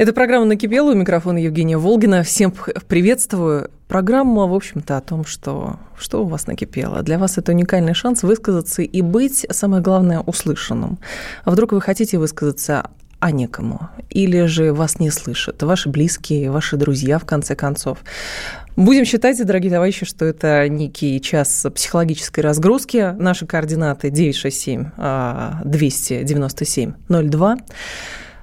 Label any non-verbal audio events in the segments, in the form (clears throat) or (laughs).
Это программа «Накипела». У микрофона Евгения Волгина. Всем приветствую. Программа, в общем-то, о том, что, что у вас накипело. Для вас это уникальный шанс высказаться и быть, самое главное, услышанным. А вдруг вы хотите высказаться а некому. Или же вас не слышат, ваши близкие, ваши друзья, в конце концов. Будем считать, дорогие товарищи, что это некий час психологической разгрузки. Наши координаты 967 297 02.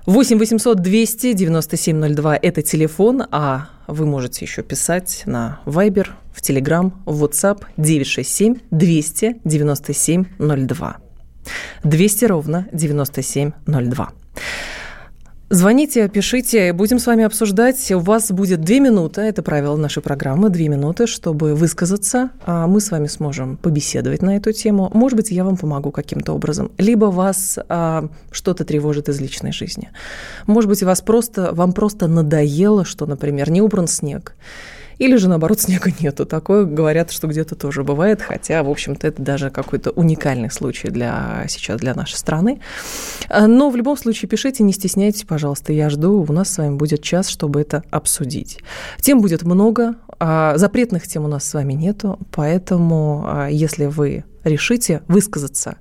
8 800 297 02 – это телефон, а вы можете еще писать на Viber, в Telegram, в WhatsApp 967 297 02. 200 ровно 9702. Звоните, пишите, будем с вами обсуждать. У вас будет две минуты, это правило нашей программы, две минуты, чтобы высказаться. А мы с вами сможем побеседовать на эту тему. Может быть, я вам помогу каким-то образом. Либо вас а, что-то тревожит из личной жизни. Может быть, вас просто, вам просто надоело, что, например, не убран снег или же, наоборот, (laughs) снега нету. Такое говорят, что где-то тоже бывает, хотя, в общем-то, это даже какой-то уникальный случай для сейчас для нашей страны. А, но в любом случае пишите, не стесняйтесь, пожалуйста. Я жду. У нас с вами будет час, чтобы это обсудить. Тем будет много. А запретных тем у нас с вами нету, поэтому а, если вы решите высказаться,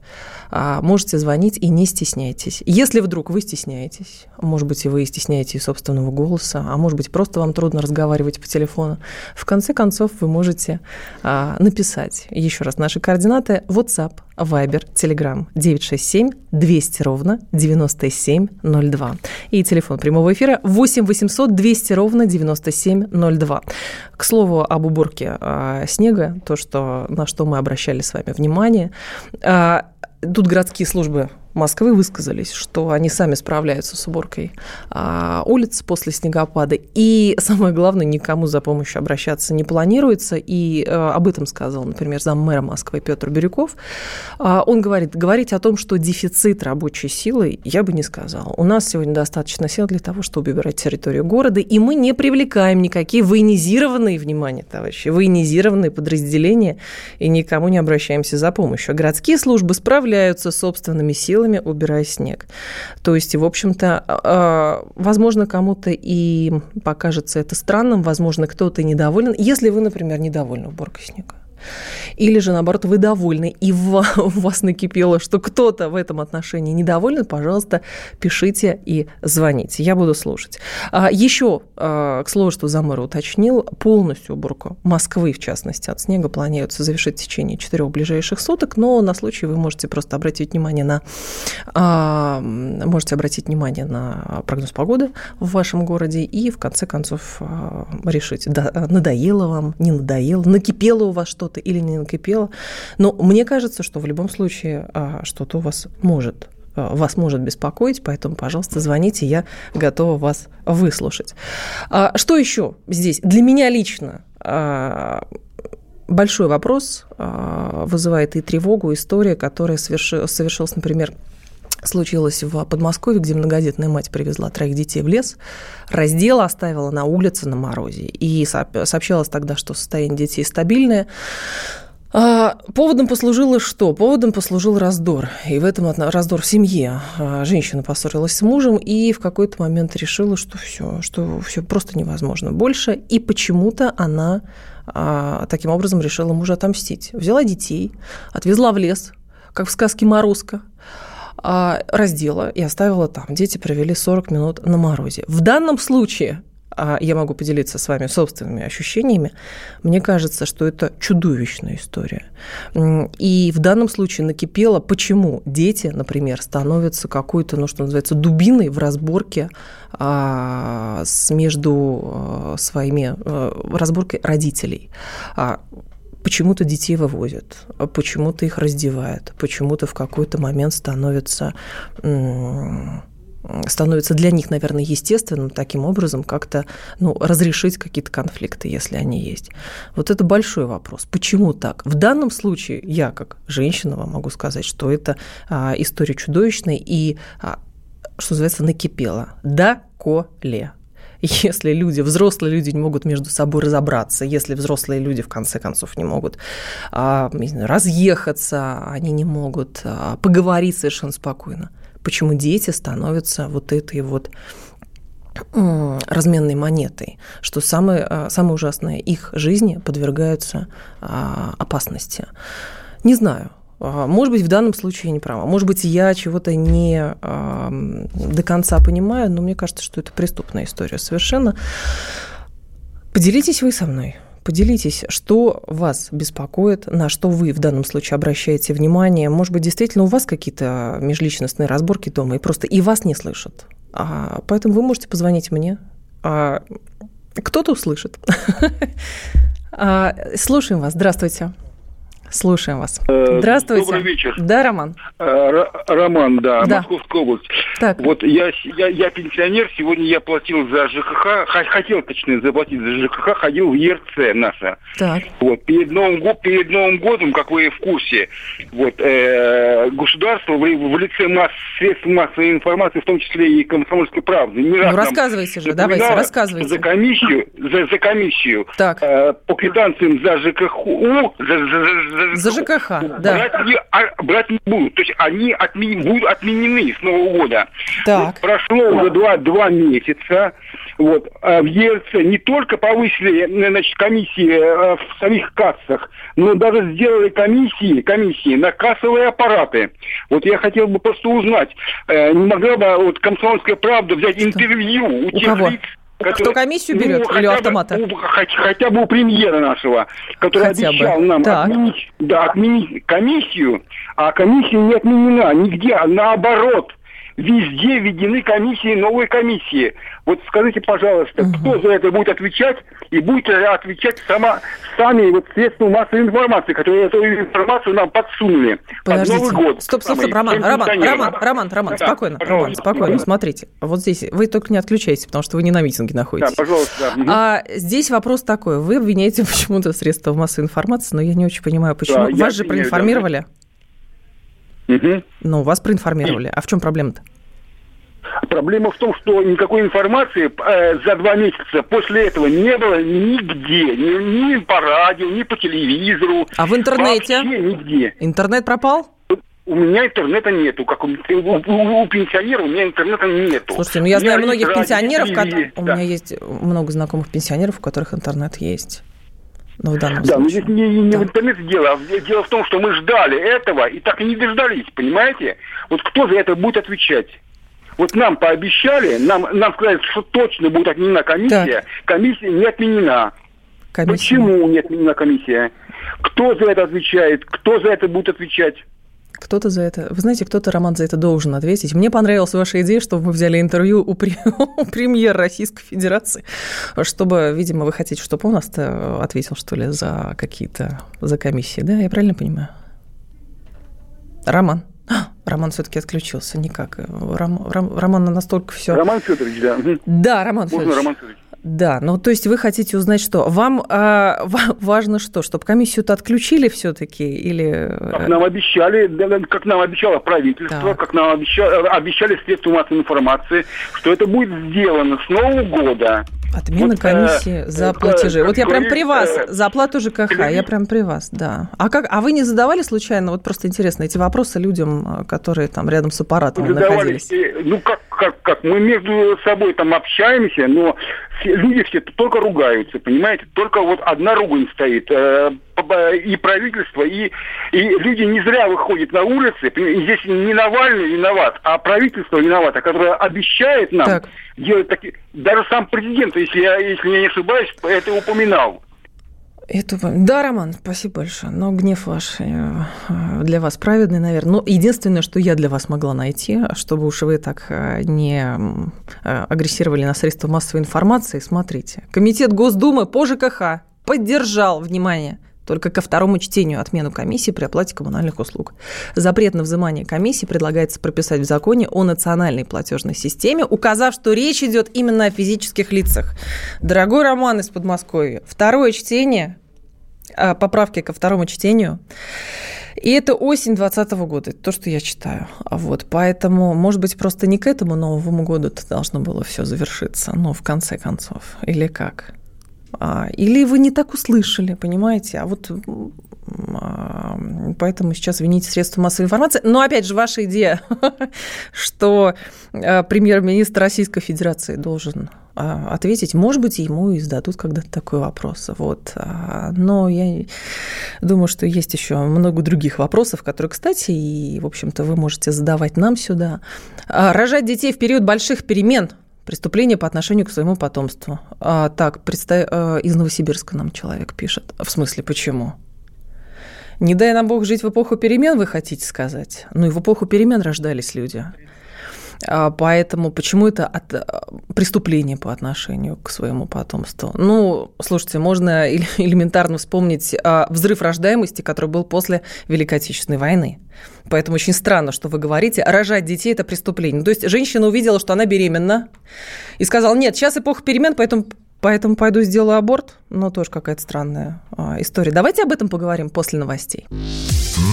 можете звонить и не стесняйтесь. Если вдруг вы стесняетесь, может быть, и вы стесняетесь собственного голоса, а может быть, просто вам трудно разговаривать по телефону, в конце концов вы можете а, написать. Еще раз, наши координаты WhatsApp, Viber, Telegram 967 200 ровно 9702. И телефон прямого эфира 8 800 200 ровно 9702. К слову об уборке а, снега, то, что, на что мы обращали с вами внимание. Тут городские службы Москвы высказались, что они сами справляются с уборкой а, улиц после снегопада. И самое главное, никому за помощью обращаться не планируется. И а, об этом сказал, например, заммэра Москвы Петр Бирюков. А, он говорит, говорить о том, что дефицит рабочей силы, я бы не сказал. У нас сегодня достаточно сил для того, чтобы убирать территорию города, и мы не привлекаем никакие военизированные, внимание, товарищи, военизированные подразделения, и никому не обращаемся за помощью. городские службы справляются собственными силами силами, убирая снег. То есть, в общем-то, а, возможно, кому-то и покажется это странным, возможно, кто-то недоволен, если вы, например, недовольны уборкой снега. Или же, наоборот, вы довольны, и (laughs) у вас накипело, что кто-то в этом отношении недоволен, пожалуйста, пишите и звоните. Я буду слушать. А, еще, а, к слову, что Замыр уточнил, полностью уборку Москвы, в частности, от снега планируется завершить в течение четырех ближайших суток, но на случай вы можете просто обратить внимание на а, можете обратить внимание на прогноз погоды в вашем городе и, в конце концов, решить, да, надоело вам, не надоело, накипело у вас что-то, что-то или не накипело. Но мне кажется, что в любом случае а, что-то у вас может а, вас может беспокоить, поэтому, пожалуйста, звоните, я готова вас выслушать. А, что еще здесь? Для меня лично большой вопрос вызывает и тревогу история, которая совершилась, например, случилось в Подмосковье, где многодетная мать привезла троих детей в лес, раздела, оставила на улице на морозе. И сообщалось тогда, что состояние детей стабильное. А, поводом послужило что? Поводом послужил раздор. И в этом раздор в семье. А, женщина поссорилась с мужем и в какой-то момент решила, что все, что все просто невозможно больше. И почему-то она а, таким образом решила мужа отомстить. Взяла детей, отвезла в лес, как в сказке «Морозко», раздела и оставила там. Дети провели 40 минут на морозе. В данном случае а я могу поделиться с вами собственными ощущениями, мне кажется, что это чудовищная история. И в данном случае накипело, почему дети, например, становятся какой-то, ну, что называется, дубиной в разборке а, с, между а, своими, а, разборкой родителей. А, почему-то детей вывозят, почему-то их раздевают, почему-то в какой-то момент становятся становится для них, наверное, естественным таким образом как-то ну, разрешить какие-то конфликты, если они есть. Вот это большой вопрос. Почему так? В данном случае я, как женщина, вам могу сказать, что это а, история чудовищная и, а, что называется, накипела. Да, коле если люди, взрослые люди не могут между собой разобраться, если взрослые люди в конце концов не могут а, не знаю, разъехаться, они не могут а, поговорить совершенно спокойно, почему дети становятся вот этой вот разменной монетой, что самое, а, самое ужасное, их жизни подвергаются опасности. Не знаю, а, может быть, в данном случае я не права. Может быть, я чего-то не э, до конца понимаю, но мне кажется, что это преступная история совершенно. Поделитесь вы со мной. Поделитесь, что вас беспокоит, на что вы в данном случае обращаете внимание. Может быть, действительно у вас какие-то межличностные разборки дома, и просто и вас не слышат. А, поэтому вы можете позвонить мне. А, кто-то услышит. (laughs) А, слушаем вас. Здравствуйте. Слушаем вас. Э, Здравствуйте. Добрый вечер. Да, Роман. Э, Роман, да, да. Московская область. Так. Вот я, я, я пенсионер, сегодня я платил за ЖКХ, хотел, точнее, заплатить за ЖКХ, ходил в ЕРЦ наша. Так. Вот, перед Новым, перед Новым годом, как вы в курсе, вот, э, государство в, в лице масс, средств массовой информации, в том числе и комсомольской правды, не раз ну, рассказывайте же, давайте, рассказывайте. За комиссию, за, за комиссию, так. Э, по квитанциям за ЖКХУ, за, за, за, за ЖКХ, да. Брать не, а, брать не будут, то есть они отмен, будут отменены с Нового года. Так. прошло уже два, два месяца. Вот. А в ЕРЦ не только повысили значит, комиссии э, в самих кассах, но даже сделали комиссии, комиссии на кассовые аппараты. Вот я хотел бы просто узнать, э, не могла бы вот комсомольская правда взять интервью у, у тех кого? лиц, Который, Кто комиссию берет ну, или автомата? Бы, хотя, хотя бы у премьера нашего, который хотя обещал бы. нам отменить, да, отменить комиссию, а комиссия не отменена нигде, а наоборот – Везде введены комиссии, новые комиссии. Вот скажите, пожалуйста, угу. кто за это будет отвечать и будет отвечать сама, сами вот средства массовой информации, которые эту информацию нам подсунули Подождите. под Новый год. Стоп, стоп, стоп, Роман, Роман, Роман, Роман, Роман, да, спокойно, Роман, спокойно, смотрите. Вот здесь вы только не отключайтесь, потому что вы не на митинге находитесь. Да, пожалуйста. Да. А здесь вопрос такой. Вы обвиняете (laughs) почему-то средства массовой информации, но я не очень понимаю, почему. Да, Вас же проинформировали. Да. Угу. Ну, вас проинформировали. А в чем проблема-то? Проблема в том, что никакой информации э, за два месяца после этого не было нигде. Ни, ни по радио, ни по телевизору. А в интернете? Вообще нигде. Интернет пропал? У меня интернета нету, как у, у, у, у пенсионера у меня интернета нету. Слушайте, ну я знаю многих пенсионеров, как... у меня есть много знакомых пенсионеров, у которых интернет есть. Ну, в данном да, случае. но здесь не, не да. в интернете дело, а дело в том, что мы ждали этого и так и не дождались, понимаете? Вот кто за это будет отвечать? Вот нам пообещали, нам, нам сказали, что точно будет отменена комиссия. Так. Комиссия не отменена. Комиссия. Почему не отменена комиссия? Кто за это отвечает? Кто за это будет отвечать? Кто-то за это... Вы знаете, кто-то, Роман, за это должен ответить. Мне понравилась ваша идея, чтобы мы взяли интервью у, при... (laughs) у премьера Российской Федерации, чтобы, видимо, вы хотите, чтобы он ответил, что ли, за какие-то... за комиссии. Да, я правильно понимаю? Роман. Роман все-таки отключился, никак. Ром, Ром, Роман настолько все. Роман Федорович, да. Да, Роман Федорович. Роман Федорович. Да, ну то есть вы хотите узнать что? Вам (laughs) э, важно что? Чтобы комиссию-то отключили все-таки или... Как нам обещали, как нам обещало правительство, так. как нам обещали, обещали средства массовой информации, что это будет сделано с Нового года. Отмена вот, комиссии э, за платежи. Э, вот я прям при вас, э, за оплату ЖКХ, я прям при вас, да. А как, а вы не задавали случайно, вот просто интересно, эти вопросы людям, которые там рядом с аппаратом находились? Ну, как, как, как, мы между собой там общаемся, но люди все только ругаются, понимаете? Только вот одна ругань стоит. Э, и правительство, и, и люди не зря выходят на улицы. Здесь не Навальный виноват, а правительство виновато, которое обещает нам так. делать такие... Даже сам президент, если я, если я не ошибаюсь, это упоминал. Это... Да, Роман, спасибо большое. Но гнев ваш э, для вас праведный, наверное. Но единственное, что я для вас могла найти, чтобы уж вы так э, не э, агрессировали на средства массовой информации, смотрите. Комитет Госдумы по ЖКХ поддержал, внимание, только ко второму чтению отмену комиссии при оплате коммунальных услуг. Запрет на взимание комиссии предлагается прописать в законе о национальной платежной системе, указав, что речь идет именно о физических лицах. Дорогой Роман из Подмосковья, второе чтение, а, поправки ко второму чтению, и это осень 2020 года, это то, что я читаю. Вот, поэтому, может быть, просто не к этому Новому году это должно было все завершиться, ну, в конце концов, или как? А, или вы не так услышали, понимаете? А вот а, поэтому сейчас вините средства массовой информации. Но опять же, ваша идея, (laughs) что а, премьер-министр Российской Федерации должен ответить, может быть, ему и зададут когда-то такой вопрос. Вот. Но я думаю, что есть еще много других вопросов, которые, кстати, и, в общем-то, вы можете задавать нам сюда. Рожать детей в период больших перемен – преступление по отношению к своему потомству. А, так, представь, а, из Новосибирска нам человек пишет. В смысле, почему? Не дай нам Бог жить в эпоху перемен, вы хотите сказать? Ну и в эпоху перемен рождались люди. А, поэтому почему это от, а, преступление по отношению к своему потомству? Ну, слушайте, можно (laughs) элементарно вспомнить а, взрыв рождаемости, который был после Великой Отечественной войны. Поэтому очень странно, что вы говорите, рожать детей – это преступление. То есть женщина увидела, что она беременна, и сказала, нет, сейчас эпоха перемен, поэтому Поэтому пойду сделаю аборт. Ну, тоже какая-то странная а, история. Давайте об этом поговорим после новостей.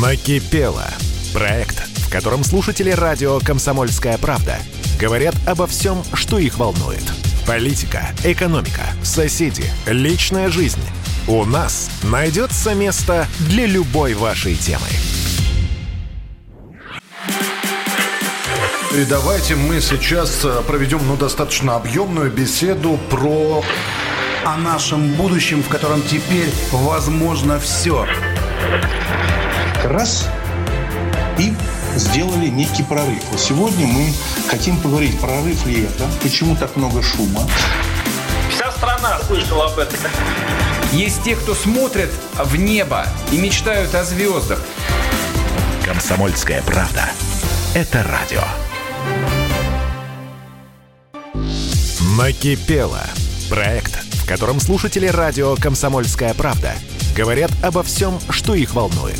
Накипело. Проект, в котором слушатели радио «Комсомольская правда» говорят обо всем, что их волнует. Политика, экономика, соседи, личная жизнь. У нас найдется место для любой вашей темы. И давайте мы сейчас э, проведем ну, достаточно объемную беседу про... О нашем будущем, в котором теперь возможно все. Раз и сделали некий прорыв. Вот сегодня мы хотим поговорить, прорыв ли это, почему так много шума. Вся страна слышала об этом. Есть те, кто смотрят в небо и мечтают о звездах. Комсомольская правда. Это радио. Накипело. Проект, в котором слушатели радио «Комсомольская правда» говорят обо всем, что их волнует.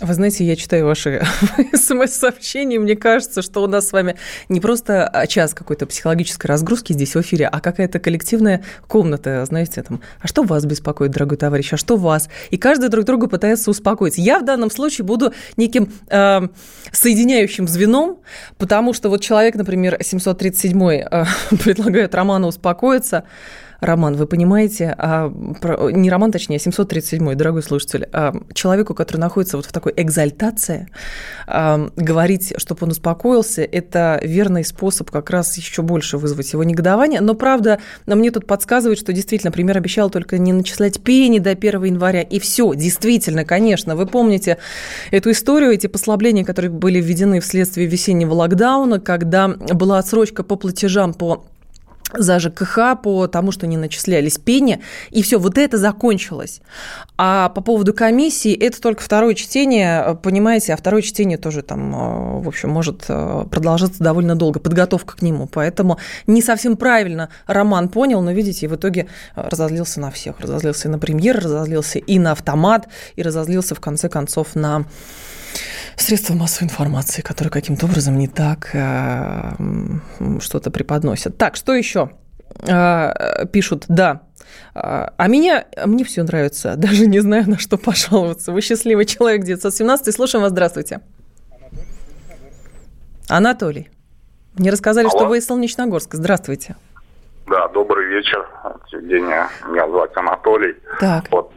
Вы знаете, я читаю ваши (laughs) смс-сообщения, мне кажется, что у нас с вами не просто час какой-то психологической разгрузки здесь в эфире, а какая-то коллективная комната, знаете, там, а что вас беспокоит, дорогой товарищ, а что вас? И каждый друг друга пытается успокоить. Я в данном случае буду неким э, соединяющим звеном, потому что вот человек, например, 737 э, (laughs) предлагает Роману успокоиться, роман, вы понимаете, а, про, не роман, точнее, а 737 дорогой слушатель, а, человеку, который находится вот в такой экзальтации, а, говорить, чтобы он успокоился, это верный способ как раз еще больше вызвать его негодование. Но, правда, мне тут подсказывают, что действительно премьер обещал только не начислять пени до 1 января, и все, действительно, конечно, вы помните эту историю, эти послабления, которые были введены вследствие весеннего локдауна, когда была отсрочка по платежам по за ЖКХ по тому, что не начислялись пени, и все, вот это закончилось. А по поводу комиссии, это только второе чтение, понимаете, а второе чтение тоже там, э, в общем, может э, продолжаться довольно долго, подготовка к нему, поэтому не совсем правильно Роман понял, но, видите, в итоге э, разозлился на всех, разозлился и на премьер, разозлился и на автомат, и разозлился, в конце концов, на средства массовой информации, которые каким-то образом не так э, что-то преподносят. Так, что еще? Э, пишут, да, а меня, мне все нравится, (laughs) даже не знаю, на что пожаловаться. Вы счастливый человек, 917, слушаем вас, здравствуйте. Анатолий. Мне рассказали, Алло. что вы из Солнечногорска. Здравствуйте. Да, добрый вечер, Евгения. Меня зовут Анатолий. Так. Вот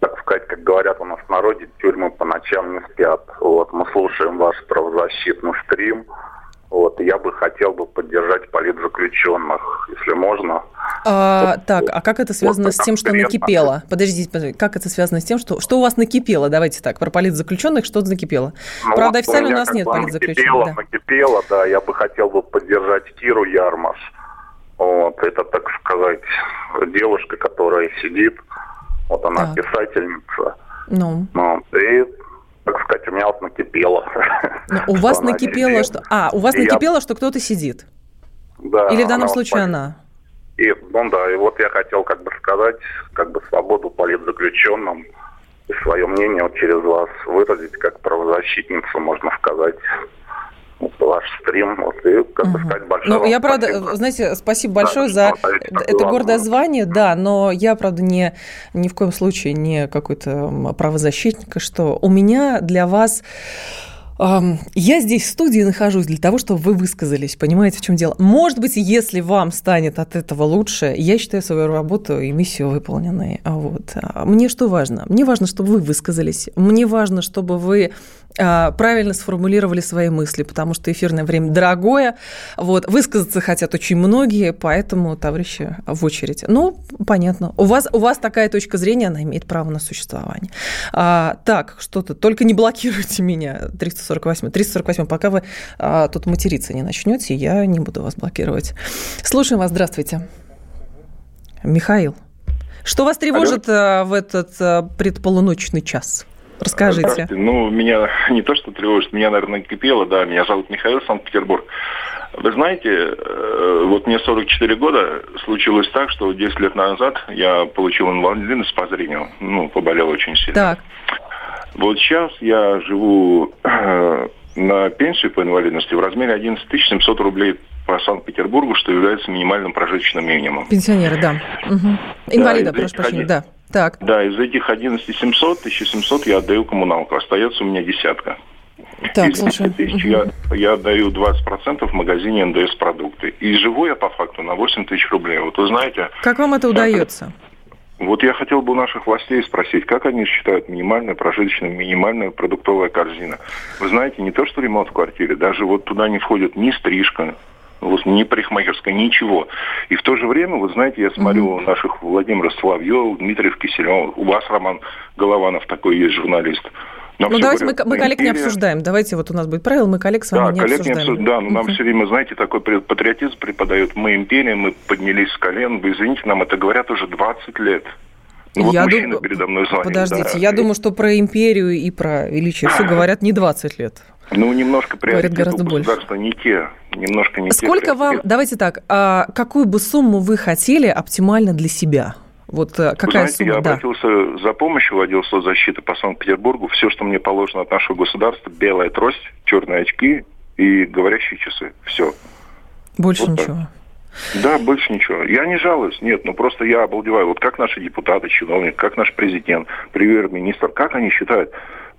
так сказать, как говорят у нас в народе, тюрьмы по ночам не спят. Вот, мы слушаем ваш правозащитный стрим. Вот, я бы хотел бы поддержать политзаключенных, если можно. А, вот, так, а как это связано вот, с тем, что накипело? Подождите, подождите, как это связано с тем, что, что у вас накипело? Давайте так, про политзаключенных что накипело? Ну, Правда, официально у, у нас нет политзаключенных. Накипело, да. накипело, да, я бы хотел бы поддержать Киру Ярмаш. Вот, это, так сказать, девушка, которая сидит вот она так. писательница. Ну. ну. И, так сказать, у меня вот накипело. Но у (laughs) вас накипело, что... А, у вас накипело, что кто-то сидит? Да. Или в данном случае она? И, ну да, и вот я хотел как бы сказать, как бы свободу политзаключенным и свое мнение вот через вас выразить, как правозащитницу, можно сказать ваш стрим. Вот, и, как бы сказать, большое Ну, я, правда, спасибо. знаете, спасибо большое да, за это гордое звание, да, но я, правда, не, ни в коем случае не какой-то правозащитник, что у меня для вас я здесь в студии нахожусь для того, чтобы вы высказались. Понимаете, в чем дело? Может быть, если вам станет от этого лучше, я считаю свою работу и миссию выполненной. Вот. Мне что важно? Мне важно, чтобы вы высказались. Мне важно, чтобы вы а, правильно сформулировали свои мысли, потому что эфирное время дорогое. Вот, высказаться хотят очень многие, поэтому, товарищи, в очередь. Ну, понятно. У вас, у вас такая точка зрения, она имеет право на существование. А, так, что-то, только не блокируйте меня, 348. 348, пока вы а, тут материться не начнете, я не буду вас блокировать. Слушаем вас, здравствуйте. Михаил. Что вас тревожит Алло. в этот предполуночный час? Расскажите. Ну, меня (laughs) не то, что тревожит, меня, наверное, кипело, да. Меня зовут Михаил Санкт-Петербург. Вы знаете, э, вот мне 44 года, случилось так, что 10 лет назад я получил инвалидность по зрению. Ну, поболел очень сильно. Так. Вот сейчас я живу э, на пенсию по инвалидности в размере 11 700 рублей по Санкт-Петербургу, что является минимальным прожиточным минимумом. Пенсионеры, да. Угу. Инвалида, да, прошу прощения, да. Так. Да, из этих 11 700, 1700 я отдаю коммуналку. Остается у меня десятка. Так, из слушай. Тысяч я, я отдаю 20% в магазине НДС продукты. И живу я по факту на 8 тысяч рублей. Вот вы знаете... Как вам это удается? Вот я хотел бы у наших властей спросить, как они считают минимальная прожиточная, минимальная продуктовая корзина. Вы знаете, не то что ремонт в квартире, даже вот туда не входит ни стрижка, вот ни парикмахерская, ничего. И в то же время, вот знаете, я смотрю mm-hmm. наших Владимира Соловьева, Дмитриев Киселев, у вас Роман Голованов такой есть журналист. Нам ну, давайте говорят, мы, мы коллег империя... не обсуждаем. Давайте вот у нас будет правило, мы коллег с вами да, не коллег обсуждаем. Не обсуж... Да, но нам все время, знаете, такой патриотизм преподают. Мы империя, мы поднялись с колен. Вы извините, нам это говорят уже 20 лет. Ну, вот я мужчина дум... передо мной звонит. Подождите, да. я думаю, что про империю и про величие все (laughs) говорят не 20 лет. Ну, немножко Говорят гораздо больше. государства не те. Немножко не Сколько те, вам, давайте так, а какую бы сумму вы хотели оптимально для себя? Вот э, какая Вы знаете, сумма? я да. обратился за помощью в отдел соцзащиты по Санкт-Петербургу. Все, что мне положено от нашего государства, белая трость, черные очки и говорящие часы. Все. Больше вот ничего. Так. Да, больше ничего. Я не жалуюсь, нет, ну просто я обалдеваю. Вот как наши депутаты, чиновники, как наш президент, премьер-министр, как они считают,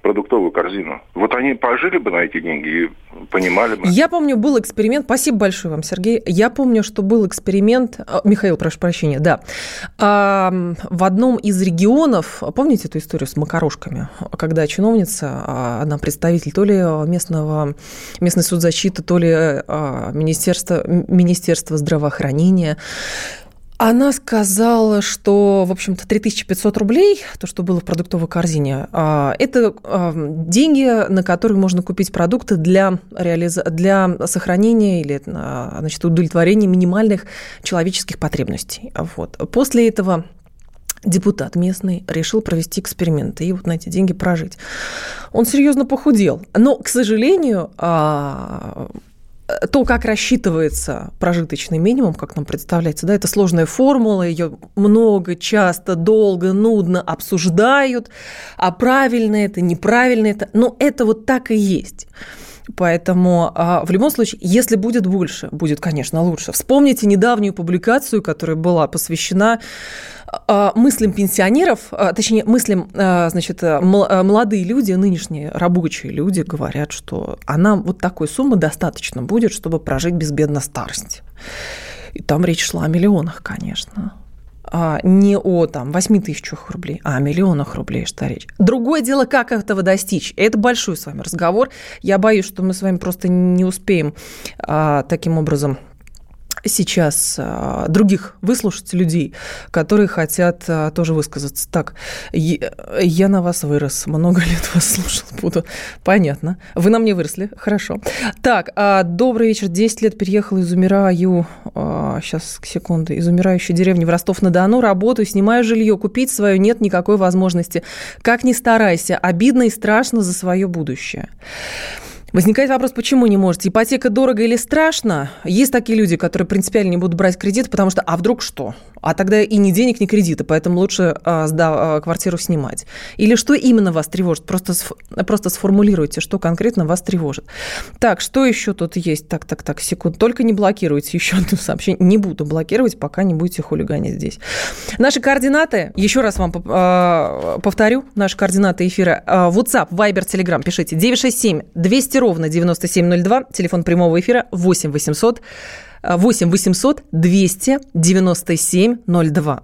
продуктовую корзину. Вот они пожили бы на эти деньги и понимали бы. Я помню, был эксперимент. Спасибо большое вам, Сергей. Я помню, что был эксперимент. Михаил, прошу прощения, да. В одном из регионов, помните эту историю с макарошками, когда чиновница, она представитель то ли местного, местной соцзащиты, то ли Министерства, Министерства здравоохранения, она сказала, что, в общем-то, 3500 рублей, то, что было в продуктовой корзине, а, это а, деньги, на которые можно купить продукты для, реализ... для сохранения или а, значит, удовлетворения минимальных человеческих потребностей. Вот. После этого депутат местный решил провести эксперимент и вот на эти деньги прожить. Он серьезно похудел. Но, к сожалению, то, как рассчитывается прожиточный минимум, как нам представляется, да, это сложная формула, ее много, часто, долго, нудно обсуждают, а правильно это, неправильно это, но это вот так и есть. Поэтому а, в любом случае, если будет больше, будет, конечно, лучше. Вспомните недавнюю публикацию, которая была посвящена а, мыслям пенсионеров, а, точнее, мыслям, значит, молодые люди, нынешние рабочие люди говорят, что она вот такой суммы достаточно будет, чтобы прожить безбедно старость. И там речь шла о миллионах, конечно а, не о там, 8 тысячах рублей, а о миллионах рублей, что речь. Другое дело, как этого достичь. Это большой с вами разговор. Я боюсь, что мы с вами просто не успеем а, таким образом сейчас а, других выслушать людей, которые хотят а, тоже высказаться. Так, я на вас вырос, много (laughs) лет вас слушал буду. Понятно. Вы на мне выросли, хорошо. Так, а, добрый вечер. 10 лет переехал из умираю, сейчас, секунду, из умирающей деревни в Ростов-на-Дону, работаю, снимаю жилье, купить свое нет никакой возможности. Как ни старайся, обидно и страшно за свое будущее. Возникает вопрос, почему не можете? Ипотека дорого или страшно? Есть такие люди, которые принципиально не будут брать кредит, потому что, а вдруг что? А тогда и ни денег, ни кредита, поэтому лучше а, сда, а, квартиру снимать. Или что именно вас тревожит? Просто, просто сформулируйте, что конкретно вас тревожит. Так, что еще тут есть? Так, так, так, секунд. Только не блокируйте (laughs) еще одно сообщение. Не буду блокировать, пока не будете хулиганить здесь. Наши координаты, еще раз вам а, повторю, наши координаты эфира. А, WhatsApp, Viber, Telegram, пишите 967 200 ровно 9702, телефон прямого эфира 8 800 8 800 297 02.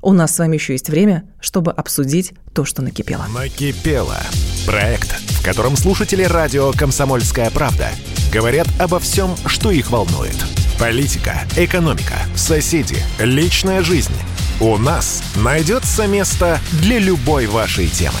У нас с вами еще есть время, чтобы обсудить то, что накипело. Накипело. Проект, в котором слушатели радио «Комсомольская правда» говорят обо всем, что их волнует. Политика, экономика, соседи, личная жизнь. У нас найдется место для любой вашей темы.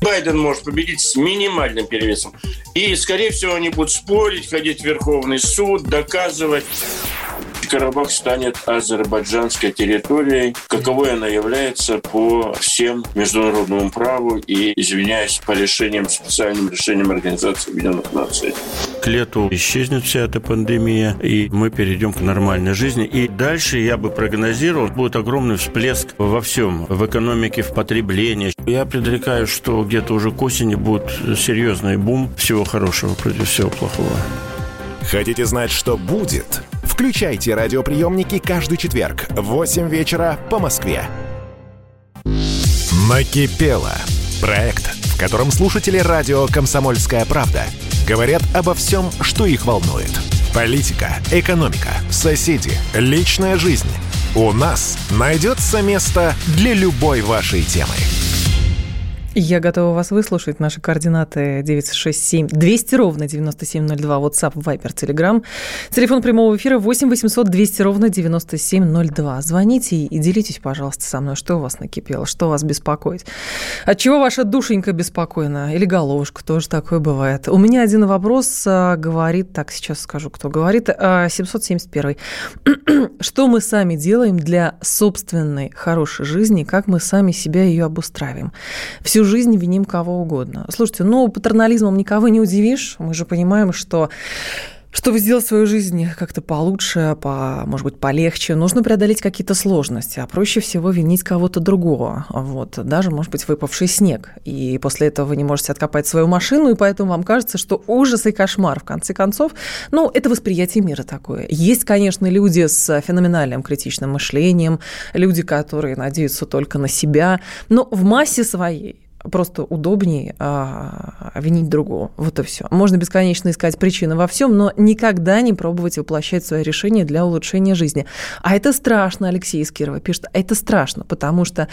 Байден может победить с минимальным перевесом. И, скорее всего, они будут спорить, ходить в Верховный суд, доказывать. Карабах станет азербайджанской территорией, каковой она является по всем международному праву и, извиняюсь, по решениям, специальным решениям Организации Объединенных Наций. Лету исчезнет вся эта пандемия, и мы перейдем к нормальной жизни. И дальше я бы прогнозировал, будет огромный всплеск во всем, в экономике, в потреблении. Я предрекаю, что где-то уже к осени будет серьезный бум всего хорошего против всего плохого. Хотите знать, что будет? Включайте радиоприемники каждый четверг в 8 вечера по Москве. Накипело. Проект, в котором слушатели радио «Комсомольская правда» говорят обо всем, что их волнует. Политика, экономика, соседи, личная жизнь. У нас найдется место для любой вашей темы. Я готова вас выслушать. Наши координаты 967 200 ровно 9702, WhatsApp, Viber, Telegram. Телефон прямого эфира 8 800 200 ровно 9702. Звоните и делитесь, пожалуйста, со мной, что у вас накипело, что вас беспокоит. От чего ваша душенька беспокойна? Или головушка, тоже такое бывает. У меня один вопрос а, говорит, так, сейчас скажу, кто говорит, 771. А, (clears throat) что мы сами делаем для собственной хорошей жизни, как мы сами себя ее обустраиваем? Всю жизнь виним кого угодно. Слушайте, ну, патернализмом никого не удивишь. Мы же понимаем, что чтобы сделать свою жизнь как-то получше, по, может быть, полегче, нужно преодолеть какие-то сложности, а проще всего винить кого-то другого. Вот, даже, может быть, выпавший снег. И после этого вы не можете откопать свою машину, и поэтому вам кажется, что ужас и кошмар. В конце концов, ну, это восприятие мира такое. Есть, конечно, люди с феноменальным критичным мышлением, люди, которые надеются только на себя, но в массе своей просто удобнее а, винить другого. Вот и все. Можно бесконечно искать причины во всем, но никогда не пробовать воплощать свои решения для улучшения жизни. А это страшно, Алексей из пишет. Это страшно, потому что,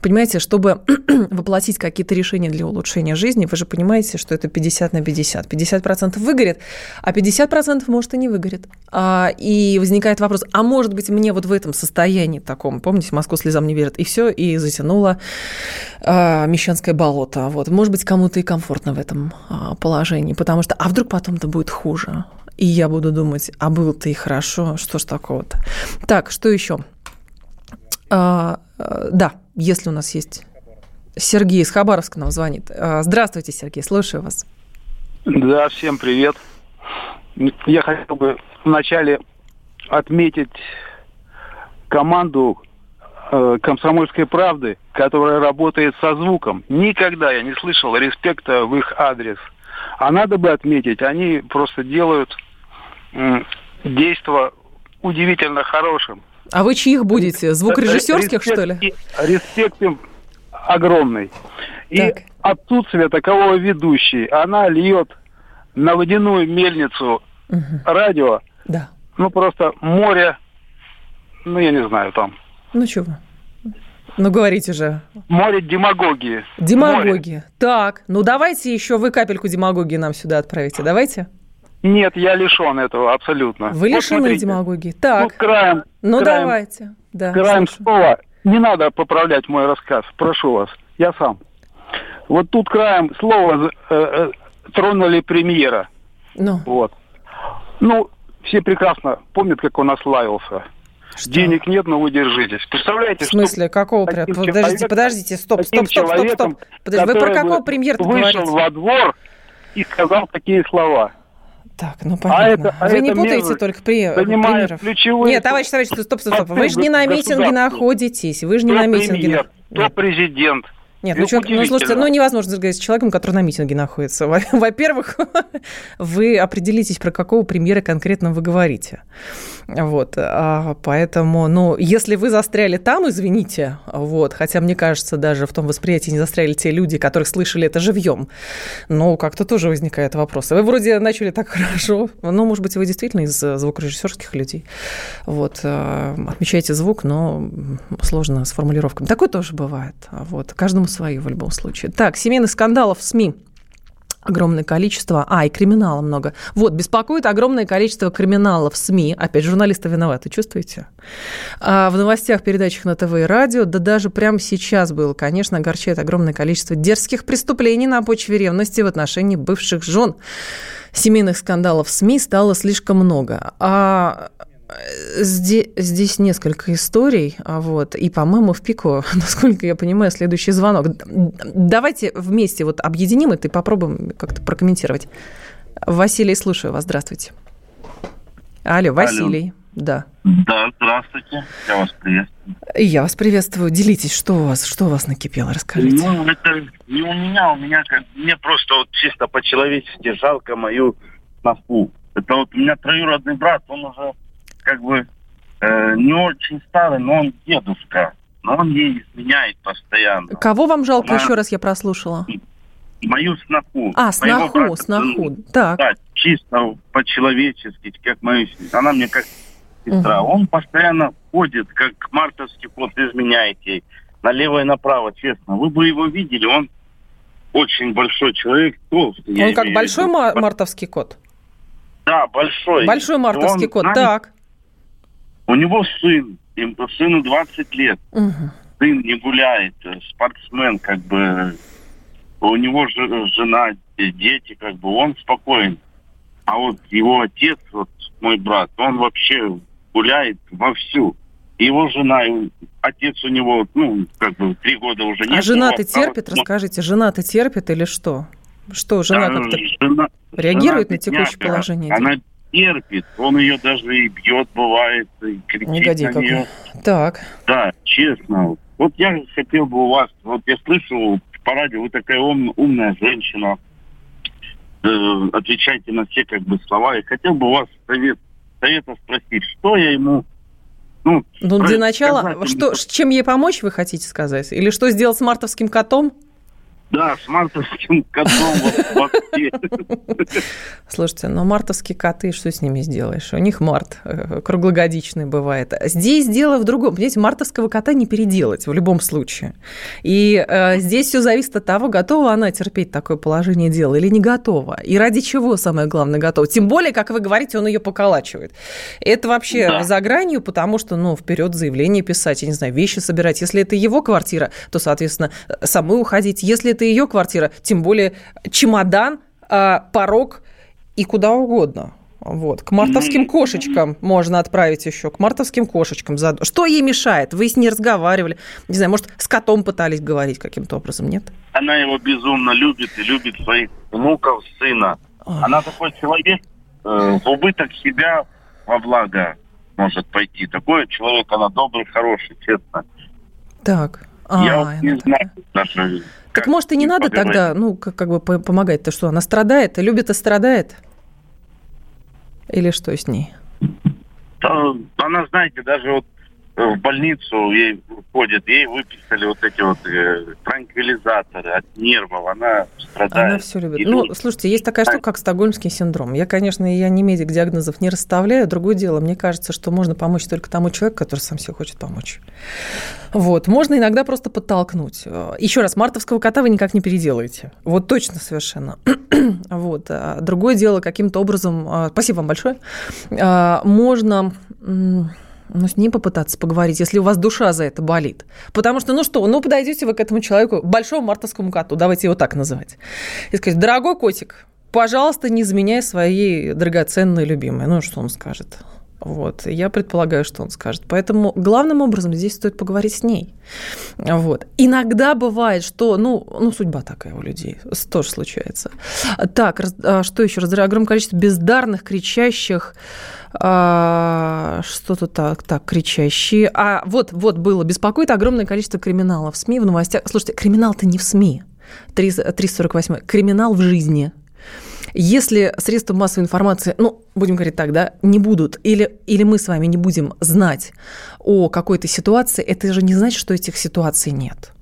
понимаете, чтобы (clears throat) воплотить какие-то решения для улучшения жизни, вы же понимаете, что это 50 на 50. 50% выгорит, а 50% может и не выгорит. А, и возникает вопрос, а может быть мне вот в этом состоянии таком, помните, Москву слезам не верит, и все, и затянуло а, Мещанское болото. Вот. Может быть, кому-то и комфортно в этом а, положении, потому что, а вдруг потом-то будет хуже? И я буду думать, а было-то и хорошо, что ж такого-то. Так, что еще? А, а, да, если у нас есть Сергей из Хабаровска нам звонит. А, здравствуйте, Сергей, слушаю вас. Да, всем привет. Я хотел бы вначале отметить команду Э, комсомольской правды, которая работает со звуком. Никогда я не слышал респекта в их адрес. А надо бы отметить, они просто делают действия удивительно хорошим. А вы чьих будете? Звукорежиссерских, что ли? Респект им огромный. И отсутствие такового ведущей, она льет на водяную мельницу угу. радио, да. ну просто море, ну я не знаю там. Ну чего? Ну, говорите же. Море демагогии. Демагогии. Море. Так, ну давайте еще вы капельку демагогии нам сюда отправите. Давайте. Нет, я лишен этого абсолютно. Вы лишены вот демагогии. Так. Ну, краем. Ну, краем, давайте. Да, краем слова. Не надо поправлять мой рассказ. Прошу вас. Я сам. Вот тут краем слова э, э, тронули премьера. Ну. Вот. Ну, все прекрасно помнят, как он ославился. Что? Денег нет, но вы держитесь. Представляете? В смысле, что какого? Подождите, подождите, стоп, стоп, стоп, стоп, стоп. Подождите, вы про какого премьера говорите? Вышел во двор и сказал такие слова. Так, ну понятно. А это, а Вы это не путаете только при, примеров. Нет, товарищ, товарищ, стоп, стоп, стоп. Вы же не на митинге находитесь. Вы же не на митинге. Премьер, то президент. Нет, ну, человек, ну слушайте, ну невозможно разговаривать с человеком, который на митинге находится. Во-первых, (laughs) вы определитесь, про какого премьера конкретно вы говорите. Вот, а, поэтому, ну, если вы застряли там, извините, вот, хотя мне кажется, даже в том восприятии не застряли те люди, которых слышали это живьем, но как-то тоже возникает вопрос. Вы вроде начали так (laughs) хорошо, но, может быть, вы действительно из звукорежиссерских людей. Вот, а, отмечаете звук, но сложно с формулировками. Такое тоже бывает. Вот, каждому свое в любом случае. Так, семейных скандалов в СМИ огромное количество, а, и криминала много. Вот, беспокоит огромное количество криминалов в СМИ. Опять, журналисты виноваты, чувствуете? А в новостях, передачах на ТВ и радио, да даже прямо сейчас было, конечно, огорчает огромное количество дерзких преступлений на почве ревности в отношении бывших жен. Семейных скандалов в СМИ стало слишком много. А Здесь, здесь несколько историй, а вот, и, по-моему, в пику, (laughs) насколько я понимаю, следующий звонок. Давайте вместе вот объединим это и попробуем как-то прокомментировать. Василий, слушаю вас, здравствуйте. Алло, Василий. Алло. Да. Да, здравствуйте. Я вас приветствую. Я вас приветствую. Делитесь, что у вас, что у вас накипело, расскажите. Ну, это не у меня, у меня как мне просто вот чисто по-человечески жалко мою сноху. Это вот у меня троюродный брат, он уже как бы э, не очень старый, но он дедушка. Но он ей изменяет постоянно. Кого вам жалко? Она... Еще раз я прослушала. Мою сноху. А, сноху, брата, сноху. Так. Да, чисто по-человечески, как мою Она мне как сестра. Угу. Он постоянно ходит, как мартовский кот, изменяет ей. Налево и направо, честно. Вы бы его видели, он очень большой человек, толстый. Он как большой мартовский кот? Да, большой. Большой мартовский он, кот, знаете, так. У него сын, сыну 20 лет. Угу. Сын не гуляет, э, спортсмен, как бы. У него жена, дети, как бы, он спокоен. А вот его отец, вот мой брат, он вообще гуляет вовсю. Его жена, отец у него, ну, как бы, три года уже нет. А жена-то терпит, вот, расскажите, жена-то терпит или что? Что, жена да, как-то жена, реагирует жена, на текущее бедняга, положение? Она терпит, он ее даже и бьет, бывает, и кричит Негоди на какой. нее. Так. Да, честно. Вот я хотел бы у вас, вот я слышал по радио, вы такая ум, умная женщина, э, отвечаете на все как бы слова. Я хотел бы у вас совет, совета спросить, что я ему ну, ну для начала, что, чем ей помочь, вы хотите сказать? Или что сделать с мартовским котом? Да, с мартовским котом вообще. Слушайте, но мартовские коты, что с ними сделаешь? У них март э, круглогодичный бывает. Здесь дело в другом. Понимаете, мартовского кота не переделать в любом случае. И э, здесь все зависит от того, готова она терпеть такое положение дела или не готова. И ради чего, самое главное, готова. Тем более, как вы говорите, он ее поколачивает. Это вообще да. за гранью, потому что, ну, вперед заявление писать, я не знаю, вещи собирать. Если это его квартира, то, соответственно, самой уходить. Если это ее квартира, тем более чемодан, а, порог и куда угодно. Вот. К мартовским кошечкам можно отправить еще. К мартовским кошечкам. Что ей мешает? Вы с ней разговаривали. Не знаю, может, с котом пытались говорить каким-то образом, нет? Она его безумно любит и любит своих внуков, сына. Ой. Она такой человек, э, в убыток себя во благо может пойти. Такой человек, она добрый, хороший, честно. Так. А, Я вот не знаю даже так может и не надо поговорить. тогда, ну, как, как бы помогать-то что? Она страдает, любит и страдает? Или что с ней? она, знаете, даже вот в больницу ей ходит, ей выписали вот эти вот э, транквилизаторы от нервов, она страдает. Она все любит. И ну, тут... слушайте, есть такая штука, как стокгольмский синдром. Я, конечно, я не медик, диагнозов не расставляю. Другое дело, мне кажется, что можно помочь только тому человеку, который сам себе хочет помочь. Вот. Можно иногда просто подтолкнуть. Еще раз, мартовского кота вы никак не переделаете. Вот точно совершенно. (clears throat) вот. А другое дело, каким-то образом... А, спасибо вам большое. А, можно ну, с ним попытаться поговорить, если у вас душа за это болит. Потому что, ну что, ну подойдете вы к этому человеку, большому мартовскому коту, давайте его так называть, и сказать, дорогой котик, пожалуйста, не изменяй своей драгоценной любимой. Ну, что он скажет? Вот. Я предполагаю, что он скажет. Поэтому главным образом здесь стоит поговорить с ней. Вот. Иногда бывает, что, ну, ну судьба такая у людей, тоже случается. Так, а что еще? Огромное количество бездарных, кричащих, а, что-то так, так, кричащие. А вот, вот было, беспокоит огромное количество криминалов в СМИ, в новостях. Слушайте, криминал-то не в СМИ. 348. Криминал в жизни. Если средства массовой информации, ну, будем говорить так, да, не будут, или, или мы с вами не будем знать о какой-то ситуации, это же не значит, что этих ситуаций нет.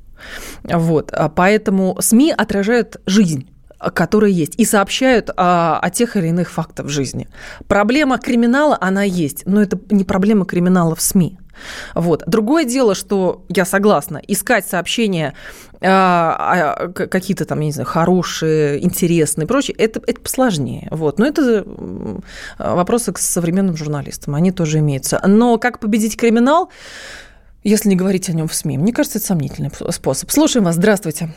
Вот, а поэтому СМИ отражают жизнь которые есть, и сообщают о, о тех или иных фактах в жизни. Проблема криминала, она есть, но это не проблема криминала в СМИ. Вот. Другое дело, что я согласна, искать сообщения а, а, какие-то там, я не знаю, хорошие, интересные и прочее, это, это посложнее. Вот. Но это вопросы к современным журналистам, они тоже имеются. Но как победить криминал, если не говорить о нем в СМИ? Мне кажется, это сомнительный способ. Слушаем вас. Здравствуйте.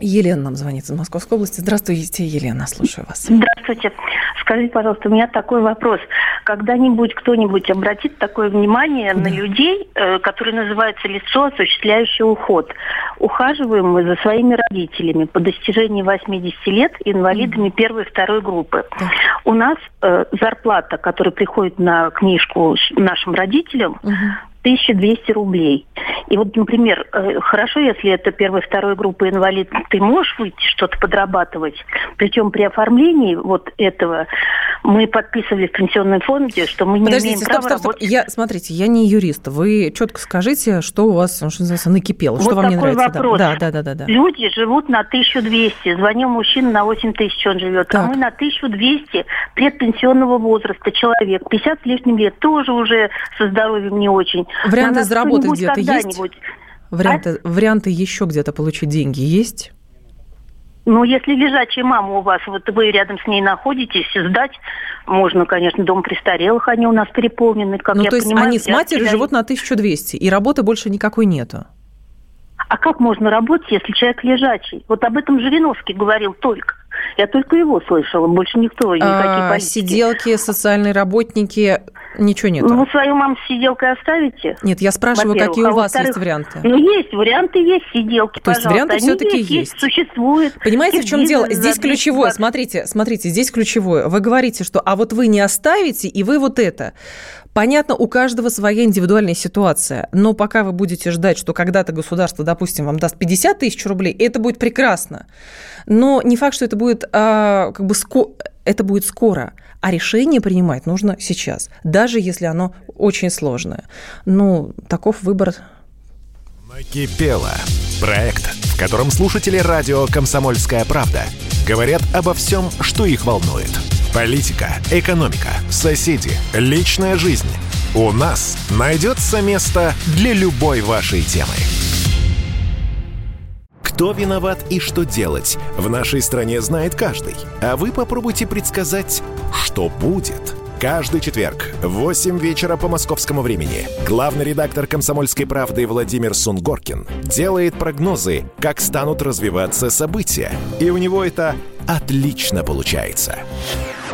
Елена нам звонит из Московской области. Здравствуйте, Елена, слушаю вас. Здравствуйте. Скажите, пожалуйста, у меня такой вопрос. Когда-нибудь кто-нибудь обратит такое внимание да. на людей, э, которые называются лицо, осуществляющее уход? Ухаживаем мы за своими родителями по достижении 80 лет инвалидами mm. первой и второй группы. Да. У нас э, зарплата, которая приходит на книжку нашим родителям, угу. 1200 рублей. И вот, например, э, хорошо, если это первой, второй группы инвалид, ты можешь выйти что-то подрабатывать. Причем при оформлении вот этого мы подписывали в пенсионном фонде, что мы не Подождите, имеем стоп, права стоп, стоп. работать. Я, смотрите, я не юрист. Вы четко скажите, что у вас, что называется, накипело, вот что вам не нравится. Вопрос. Да, да, да, да, да. Люди живут на 1200. Звонил мужчина на 8 тысяч он живет. А так. А мы на 1200 предпенсионного возраста человек. 50 с лишним лет тоже уже со здоровьем не очень. Варианты заработать где-то есть? Варианты, а? варианты еще где-то получить деньги есть? Ну, если лежачая мама у вас, вот вы рядом с ней находитесь, сдать можно, конечно, дом престарелых, они у нас переполнены, как ну, я то есть понимаю. они с матерью живут на 1200, и работы больше никакой нету? А как можно работать, если человек лежачий? Вот об этом Жириновский говорил только. Я только его слышала, больше никто, никакие а, политики. Сиделки, социальные работники, ничего нет. Ну, вы свою маму с сиделкой оставите? Нет, я спрашиваю, какие а у вас есть варианты? Ну, есть варианты, есть сиделки, То есть варианты все-таки есть, есть? Существует. Понимаете, в чем дело? Здесь ключевое, смотрите, смотрите, здесь ключевое. Вы говорите, что а вот вы не оставите, и вы вот это. Понятно, у каждого своя индивидуальная ситуация, но пока вы будете ждать, что когда-то государство, допустим, вам даст 50 тысяч рублей, это будет прекрасно. Но не факт, что это будет а, как бы ско... это будет скоро. А решение принимать нужно сейчас, даже если оно очень сложное. Ну, таков выбор. Накипело. Проект, в котором слушатели радио «Комсомольская правда» говорят обо всем, что их волнует – Политика, экономика, соседи, личная жизнь. У нас найдется место для любой вашей темы. Кто виноват и что делать, в нашей стране знает каждый. А вы попробуйте предсказать, что будет. Каждый четверг в 8 вечера по московскому времени главный редактор «Комсомольской правды» Владимир Сунгоркин делает прогнозы, как станут развиваться события. И у него это отлично получается.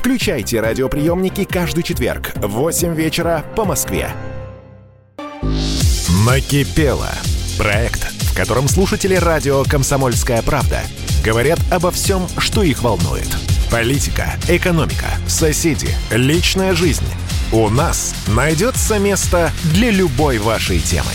Включайте радиоприемники каждый четверг в 8 вечера по Москве. Накипело. Проект, в котором слушатели радио «Комсомольская правда» говорят обо всем, что их волнует. Политика, экономика, соседи, личная жизнь. У нас найдется место для любой вашей темы.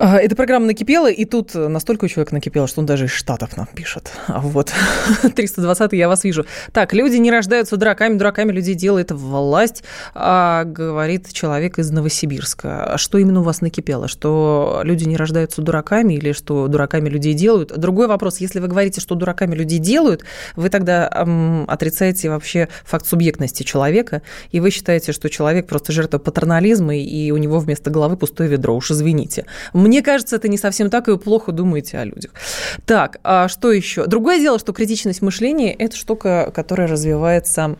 Эта программа накипела, и тут настолько у человека накипело, что он даже из Штатов нам пишет. А вот, (laughs) 320 я вас вижу. Так, люди не рождаются дураками, дураками людей делает власть, а, говорит человек из Новосибирска. А что именно у вас накипело? Что люди не рождаются дураками или что дураками людей делают? Другой вопрос, если вы говорите, что дураками людей делают, вы тогда эм, отрицаете вообще факт субъектности человека, и вы считаете, что человек просто жертва патернализма, и у него вместо головы пустое ведро. Уж извините. Мне кажется, это не совсем так, и вы плохо думаете о людях. Так, а что еще? Другое дело, что критичность мышления – это штука, которая развивается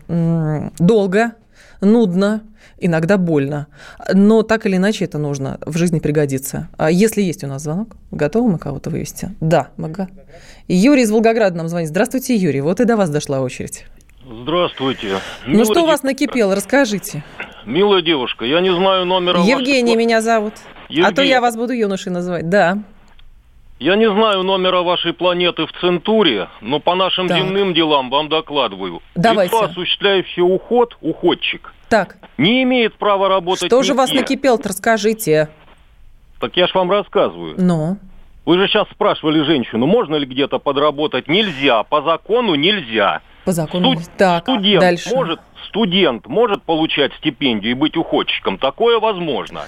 долго, нудно, иногда больно. Но так или иначе это нужно в жизни пригодится. А если есть у нас звонок, готовы мы кого-то вывести? Да, мы Юрий из Волгограда нам звонит. Здравствуйте, Юрий. Вот и до вас дошла очередь. Здравствуйте. Ну Милая что у вас накипело? Расскажите. Милая девушка, я не знаю номера Евгений вашей... меня зовут. Евгений. А то я вас буду юношей называть. Да. Я не знаю номера вашей планеты в Центуре, но по нашим так. земным делам вам докладываю. Давайте. Лицо, осуществляющее уход, уходчик, так. не имеет права работать Что же вас накипел-то, расскажите. Так я ж вам рассказываю. Ну? Вы же сейчас спрашивали женщину, можно ли где-то подработать. Нельзя, по закону нельзя. По закону. Студ... Так, студент дальше. может, студент может получать стипендию и быть уходчиком. Такое возможно.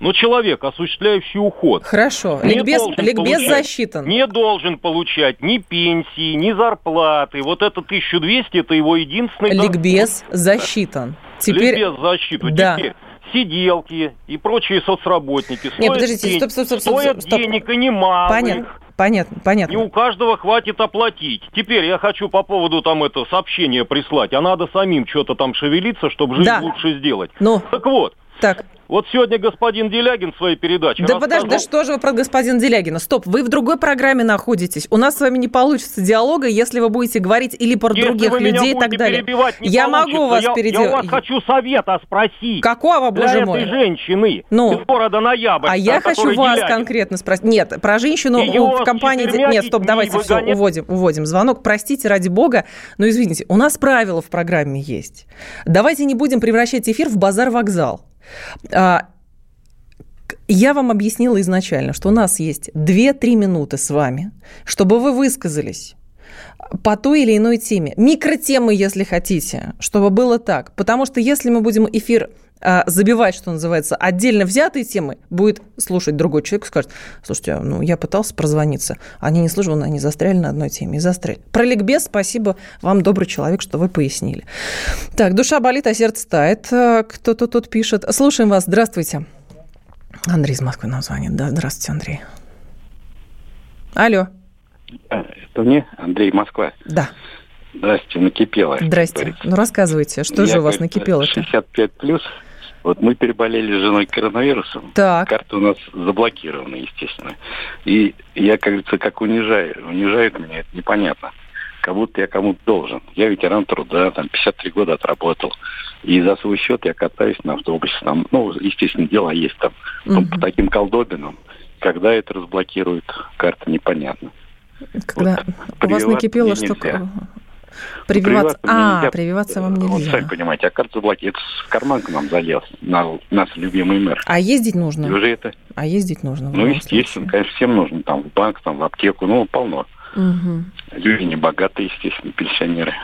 Но человек, осуществляющий уход... Хорошо. Ликбез, ликбез засчитан. Не должен получать ни пенсии, ни зарплаты. Вот это 1200, это его единственный... Ликбез доход. засчитан. Теперь... Ликбез засчитан. Да. Теперь сиделки и прочие соцработники. Нет, подождите, день, стоп, стоп, стоп, стоп. Стоят стоп. денег и немало. Понятно. Понятно, понятно. Не у каждого хватит оплатить. Теперь я хочу по поводу там это сообщение прислать, а надо самим что-то там шевелиться, чтобы жизнь да. лучше сделать. Ну. Так вот. Так. Вот сегодня господин Делягин в своей передаче Да подожди, да что же вы про господина Делягина? Стоп, вы в другой программе находитесь. У нас с вами не получится диалога, если вы будете говорить или про если других людей и так далее. Я могу вас я, переделать. Я у вас хочу совета спросить. Какого, боже для мой? этой женщины ну, из города Ноябрь. А я хочу вас Делягин. конкретно спросить. Нет, про женщину Ее в компании... Нет, стоп, давайте все, уводим, уводим звонок. Простите, ради бога, но извините, у нас правила в программе есть. Давайте не будем превращать эфир в базар-вокзал. А, я вам объяснила изначально, что у нас есть 2-3 минуты с вами, чтобы вы высказались по той или иной теме. Микротемы, если хотите, чтобы было так. Потому что если мы будем эфир забивать, что называется, отдельно взятые темы, будет слушать другой человек и скажет, слушайте, ну, я пытался прозвониться, они не слышали, они застряли на одной теме и застряли. Про ликбез спасибо вам, добрый человек, что вы пояснили. Так, душа болит, а сердце тает. Кто-то тут пишет. Слушаем вас, здравствуйте. Андрей из Москвы нам звонит. Да, здравствуйте, Андрей. Алло. Это мне, Андрей, Москва. Да. Здрасте, накипело. Здрасте. Ну, рассказывайте, что Я, же у вас накипело-то? 65 плюс. Вот мы переболели с женой коронавирусом. Так. Карта у нас заблокирована, естественно. И я, как говорится, как унижаю. Унижают меня, это непонятно. Как будто я кому-то должен. Я ветеран труда, там 53 года отработал. И за свой счет я катаюсь на автобусе. Там, ну, естественно, дела есть там. Угу. по таким колдобинам, когда это разблокируют, карта непонятно. Когда вот, у вас накипело, что... Прививаться, прививаться а, нельзя. прививаться вам нельзя. Вот, сами понимаете, а карта заблокируется, в карман к нам залез, на, наш любимый мэр. А ездить нужно? И уже это... А ездить нужно? Ну, естественно, случае. конечно, всем нужно, там, в банк, там, в аптеку, ну, полно. Угу. Люди не богатые, естественно, пенсионеры.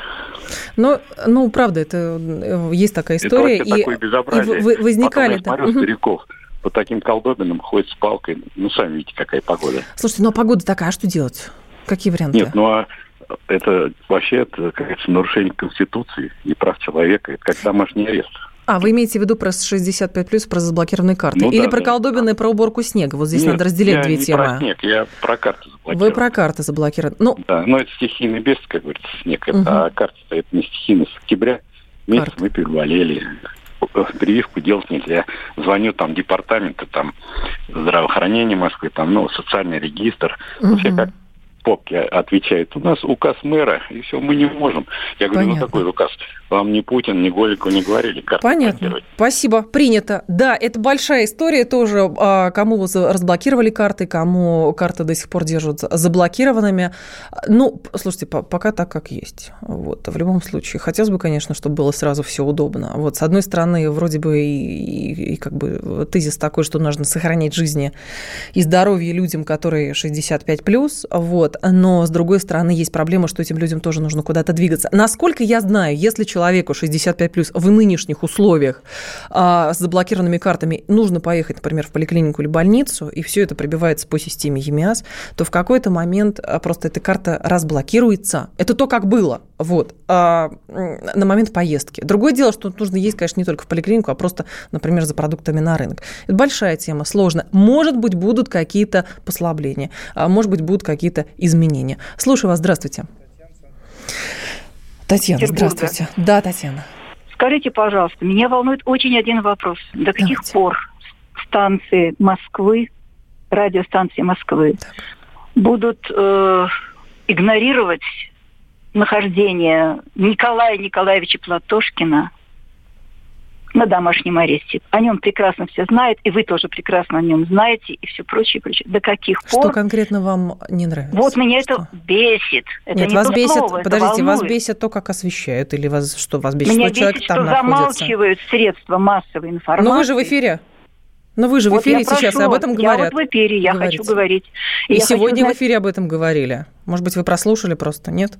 Ну, ну, правда, это э, есть такая история. Это и, такое безобразие. И вы, возникали... Потом я смотрю, стариков, по таким колдобинам ходят с палкой. Ну, сами видите, какая погода. Слушайте, ну а погода такая, а что делать? Какие варианты? Нет, ну а это вообще, это, как говорится, нарушение Конституции и прав человека. Это как домашний арест. А, вы имеете в виду про 65 плюс, про заблокированные карты? Ну, Или да, про да. колдобины, про уборку снега? Вот здесь Нет, надо разделять я две не темы. про снег, я про карты Вы про карты заблокированы. Ну, Да, но это стихийный бедствие, как говорится, снег. Это, Мгм. А карта это не стихийный. С октября месяца мы переболели. Прививку делать нельзя. Звоню там департаменты, там здравоохранения Москвы, там, ну, социальный регистр. Все Мгм. как попки отвечают. У нас указ мэра, и все, мы не можем. Я говорю, Понятно. ну какой указ? Вам ни Путин, ни Голиков не говорили. Карты Понятно. Спасибо. Принято. Да, это большая история тоже. а, Кому разблокировали карты, кому карты до сих пор держат за- заблокированными. Ну, слушайте, по- пока так, как есть. Вот. В любом случае. Хотелось бы, конечно, чтобы было сразу все удобно. Вот. С одной стороны, вроде бы и, и- и как бы тезис такой, что нужно сохранять жизни и здоровье людям, которые 65 плюс, вот. но с другой стороны есть проблема, что этим людям тоже нужно куда-то двигаться. Насколько я знаю, если человеку 65 плюс в нынешних условиях а, с заблокированными картами нужно поехать, например, в поликлинику или больницу, и все это прибивается по системе ЕМИАС, то в какой-то момент а, просто эта карта разблокируется. Это то, как было, вот, а, на момент поездки. Другое дело, что нужно есть, конечно, не только в поликлинику, а просто, например, за продуктами на рынок. Это большая тема, сложная. Может быть, будут какие-то послабления, а может быть, будут какие-то изменения. Слушаю вас, здравствуйте. Татьяна, здравствуйте. Да, Татьяна. Скажите, пожалуйста, меня волнует очень один вопрос. До каких пор станции Москвы, радиостанции Москвы, будут э, игнорировать нахождение Николая Николаевича Платошкина на домашнем аресте. О нем прекрасно все знают, и вы тоже прекрасно о нем знаете, и все прочее, прочее. До каких Что пор? конкретно вам не нравится? Вот меня это бесит. Это Нет, не вас бесит, слово, подождите, вас бесит то, как освещают, или вас что, вас бесит, Меня что человек бесит, там что находится? замалчивают средства массовой информации. Но вы же в эфире. Но вы же в Вот эфире я сейчас, и прошу об вас, этом я говорят. вот в эфире, я Говорите. хочу говорить. И, я хочу сегодня знать- в эфире об этом говорили. Может быть, вы прослушали просто, нет?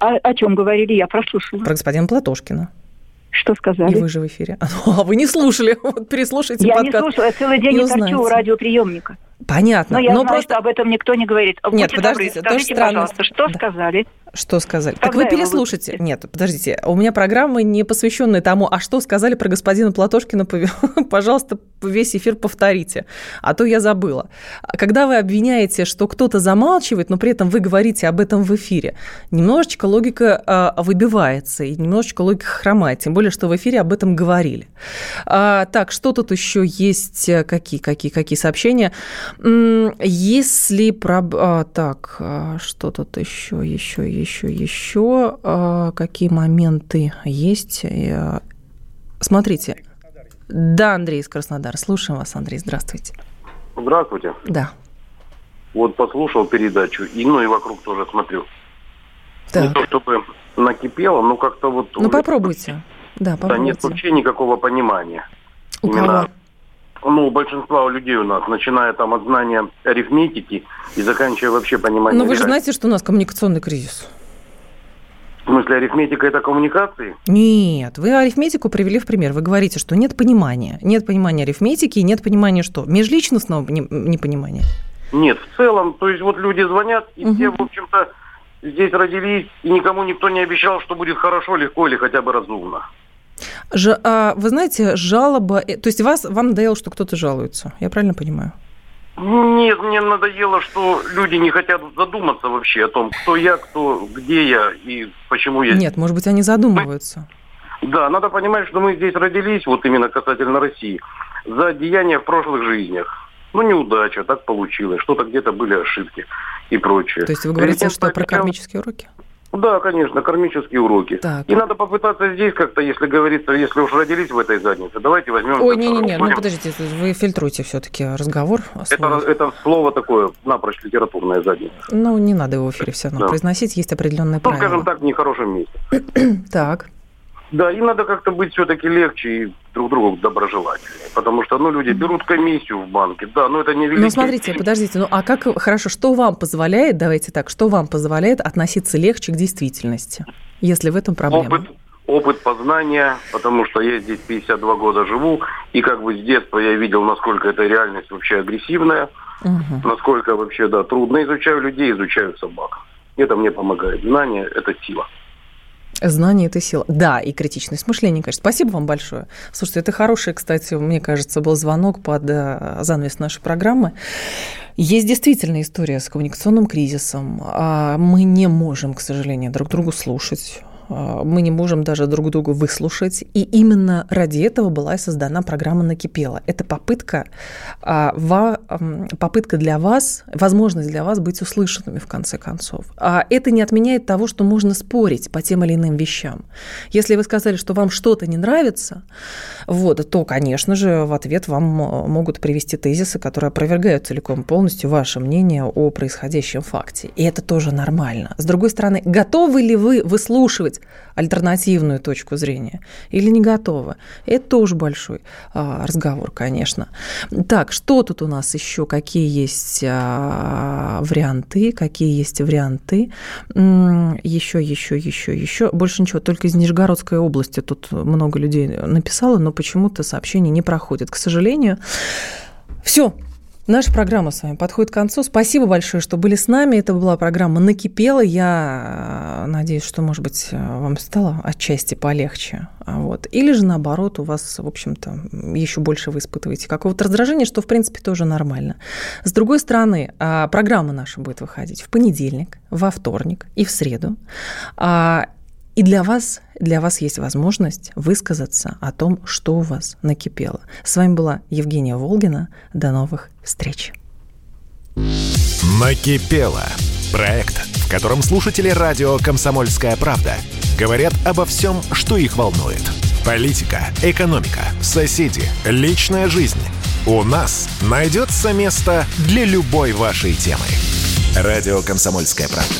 О, о чем говорили, я прослушала. Про господина Платошкина. Что сказали? И вы же в эфире. (laughs) А вы не слушали. (laughs) Вот переслушайте Я не подкаст. слушала, я целый день и не торчу у радиоприемника. Понятно. Но я но знаю, просто... что об этом никто не говорит. Нет, Будьте подождите, добры, тоже скажите, странно. пожалуйста, что сказали? Что сказали? так вы переслушайте. Нет, подождите. У меня программа не посвященная тому, а что сказали про господина Платошкина, (laughs) пожалуйста, весь эфир повторите. А то я забыла. Когда вы обвиняете, что кто-то замалчивает, но при этом вы говорите об этом в эфире, немножечко логика а, выбивается, и немножечко логика хромает. Тем более, что в эфире об этом говорили. А, так, что тут еще есть? Какие, какие, какие сообщения? Если про... а, так, что тут еще, еще, еще, еще? А, Какие моменты есть? Я- Смотрите. Да, Андрей из Краснодара. Слушаем вас, Андрей. Здравствуйте. Здравствуйте. Да. Вот послушал передачу, и ну и вокруг тоже смотрю. Не то чтобы накипело, но как-то вот... Ну, попробуйте. Да, Да нет попробуйте. вообще никакого понимания. У Именно, кого? Ну, большинства людей у нас, начиная там от знания арифметики и заканчивая вообще пониманием... Но вы же знаете, что у нас коммуникационный кризис. В смысле, арифметика это коммуникации? Нет, вы арифметику привели в пример. Вы говорите, что нет понимания. Нет понимания арифметики и нет понимания что? Межличностного не- непонимания. Нет, в целом, то есть вот люди звонят, и все, в общем-то, здесь родились, и никому никто не обещал, что будет хорошо, легко или хотя бы разумно. Ж- а, вы знаете, жалоба... э, То есть вас, вам надоело, что кто-то жалуется. Я правильно понимаю? Нет, мне надоело, что люди не хотят задуматься вообще о том, кто я, кто, где я и почему я. Нет, может быть, они задумываются. Да, надо понимать, что мы здесь родились, вот именно касательно России, за деяния в прошлых жизнях. Ну, неудача, так получилось, что-то где-то были ошибки и прочее. То есть вы говорите, что про кармические уроки? Да, конечно, кармические уроки. Так. И надо попытаться здесь как-то, если говорится, если уж родились в этой заднице, давайте возьмем... Ой, не-не-не, ну подождите, вы фильтруете все-таки разговор. это, это слово такое, напрочь литературная задница. Ну, не надо его в эфире все равно Да. произносить, есть определенные Ну, правила. скажем так, в нехорошем месте. (clears throat) Так. Да, и надо как-то быть все-таки легче и друг другу доброжелательнее. Потому что, ну, люди берут комиссию в банке, да, но это не великий... Ну, смотрите, подождите, ну а как, хорошо, что вам позволяет, давайте так, что вам позволяет относиться легче к действительности, если в этом проблема? Опыт, опыт познания, потому что я здесь 52 года живу, и как бы с детства я видел, насколько эта реальность вообще агрессивная, Мгм. насколько вообще, да, трудно изучаю людей, изучаю собак. Это мне помогает. Знание – это сила. Знание – это сила. Да, и критичность мышления, конечно. Спасибо вам большое. Слушайте, это хороший, кстати, мне кажется, был звонок под э, занавес нашей программы. Есть действительно история с коммуникационным кризисом. А мы не можем, к сожалению, друг другу слушать мы не можем даже друг друга выслушать. И именно ради этого была и создана программа «Накипела». Это попытка, а, попытка для вас, возможность для вас быть услышанными в конце концов. А это не отменяет того, что можно спорить по тем или иным вещам. Если вы сказали, что вам что-то не нравится, вот, то, конечно же, в ответ вам могут привести тезисы, которые опровергают целиком полностью ваше мнение о происходящем факте. И это тоже нормально. С другой стороны, готовы ли вы выслушивать слышать альтернативную точку зрения или не готовы. Это тоже большой а, разговор, конечно. Так, что тут у нас еще? Какие есть а, варианты? Какие есть варианты? Еще, еще, еще, еще. Больше ничего, только из Нижегородской области тут много людей написало, но почему-то сообщение не проходит, к сожалению. Все, Наша программа с вами подходит к концу. Спасибо большое, что были с нами. Это была программа «Накипела». Я э, надеюсь, что, может быть, э, вам стало отчасти полегче. Вот. Или же, наоборот, у вас, в общем-то, еще больше вы испытываете какого-то раздражения, что, в принципе, тоже нормально. С другой стороны, а, программа наша будет выходить в понедельник, во вторник и в среду. И для вас, для вас есть возможность высказаться о том, что у вас накипело. С вами была Евгения Волгина. До новых встреч. Накипело. Проект, в котором слушатели радио «Комсомольская правда» говорят обо всем, что их волнует. Политика, экономика, соседи, личная жизнь. У нас найдется место для любой вашей темы. Радио «Комсомольская правда»